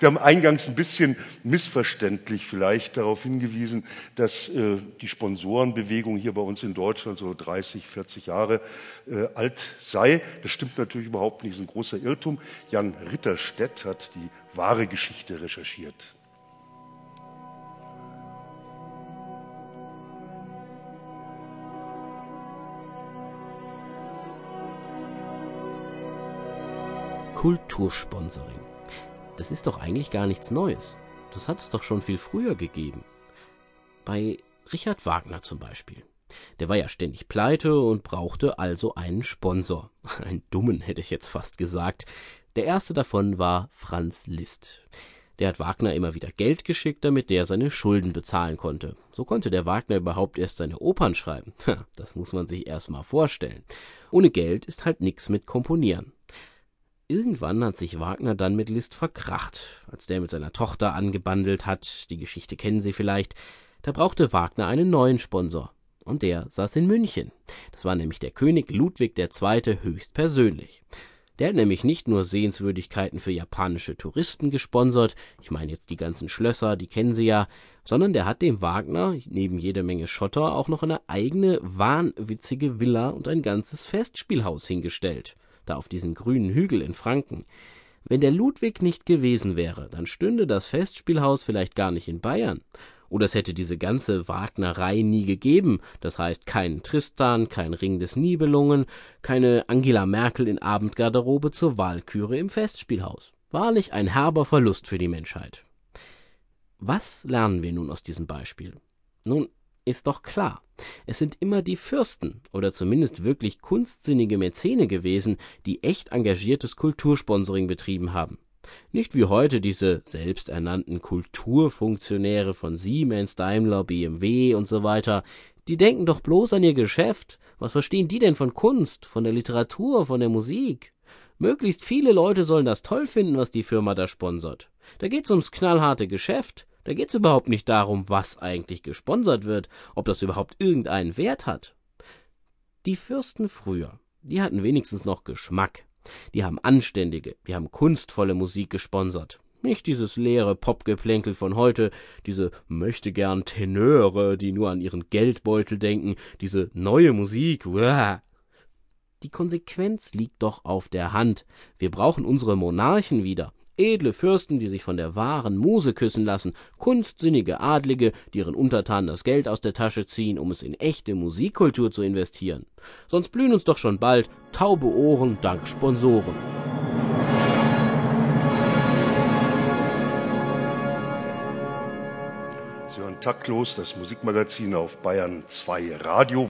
Wir haben eingangs ein bisschen missverständlich vielleicht darauf hingewiesen, dass äh, die Sponsorenbewegung hier bei uns in Deutschland so 30, 40 Jahre äh, alt sei. Das stimmt natürlich überhaupt nicht, das ist ein großer Irrtum. Jan Ritterstedt hat die wahre Geschichte recherchiert. Kultursponsoring. Das ist doch eigentlich gar nichts Neues. Das hat es doch schon viel früher gegeben. Bei Richard Wagner zum Beispiel. Der war ja ständig pleite und brauchte also einen Sponsor. Einen dummen hätte ich jetzt fast gesagt. Der erste davon war Franz Liszt. Der hat Wagner immer wieder Geld geschickt, damit der seine Schulden bezahlen konnte. So konnte der Wagner überhaupt erst seine Opern schreiben. Das muss man sich erst mal vorstellen. Ohne Geld ist halt nix mit Komponieren. Irgendwann hat sich Wagner dann mit Liszt verkracht, als der mit seiner Tochter angebandelt hat, die Geschichte kennen Sie vielleicht, da brauchte Wagner einen neuen Sponsor. Und der saß in München. Das war nämlich der König Ludwig II. höchstpersönlich. Der hat nämlich nicht nur Sehenswürdigkeiten für japanische Touristen gesponsert, ich meine jetzt die ganzen Schlösser, die kennen Sie ja, sondern der hat dem Wagner neben jede Menge Schotter auch noch eine eigene wahnwitzige Villa und ein ganzes Festspielhaus hingestellt da auf diesen grünen Hügel in Franken. Wenn der Ludwig nicht gewesen wäre, dann stünde das Festspielhaus vielleicht gar nicht in Bayern. Oder es hätte diese ganze Wagnerei nie gegeben, das heißt keinen Tristan, kein Ring des Nibelungen, keine Angela Merkel in Abendgarderobe zur Walküre im Festspielhaus. Wahrlich ein herber Verlust für die Menschheit. Was lernen wir nun aus diesem Beispiel? Nun, ist doch klar. Es sind immer die Fürsten oder zumindest wirklich kunstsinnige Mäzene gewesen, die echt engagiertes Kultursponsoring betrieben haben. Nicht wie heute diese selbsternannten Kulturfunktionäre von Siemens, Daimler, BMW und so weiter. Die denken doch bloß an ihr Geschäft. Was verstehen die denn von Kunst, von der Literatur, von der Musik? Möglichst viele Leute sollen das toll finden, was die Firma da sponsert. Da geht's ums knallharte Geschäft. Da geht es überhaupt nicht darum, was eigentlich gesponsert wird, ob das überhaupt irgendeinen Wert hat. Die Fürsten früher, die hatten wenigstens noch Geschmack. Die haben anständige, die haben kunstvolle Musik gesponsert. Nicht dieses leere Popgeplänkel von heute, diese möchte gern Tenöre, die nur an ihren Geldbeutel denken, diese neue Musik. Uah. Die Konsequenz liegt doch auf der Hand. Wir brauchen unsere Monarchen wieder edle Fürsten, die sich von der wahren Muse küssen lassen, kunstsinnige Adlige, die ihren Untertanen das Geld aus der Tasche ziehen, um es in echte Musikkultur zu investieren. Sonst blühen uns doch schon bald taube Ohren dank Sponsoren. Sie hören taktlos das Musikmagazin auf Bayern 2 Radio.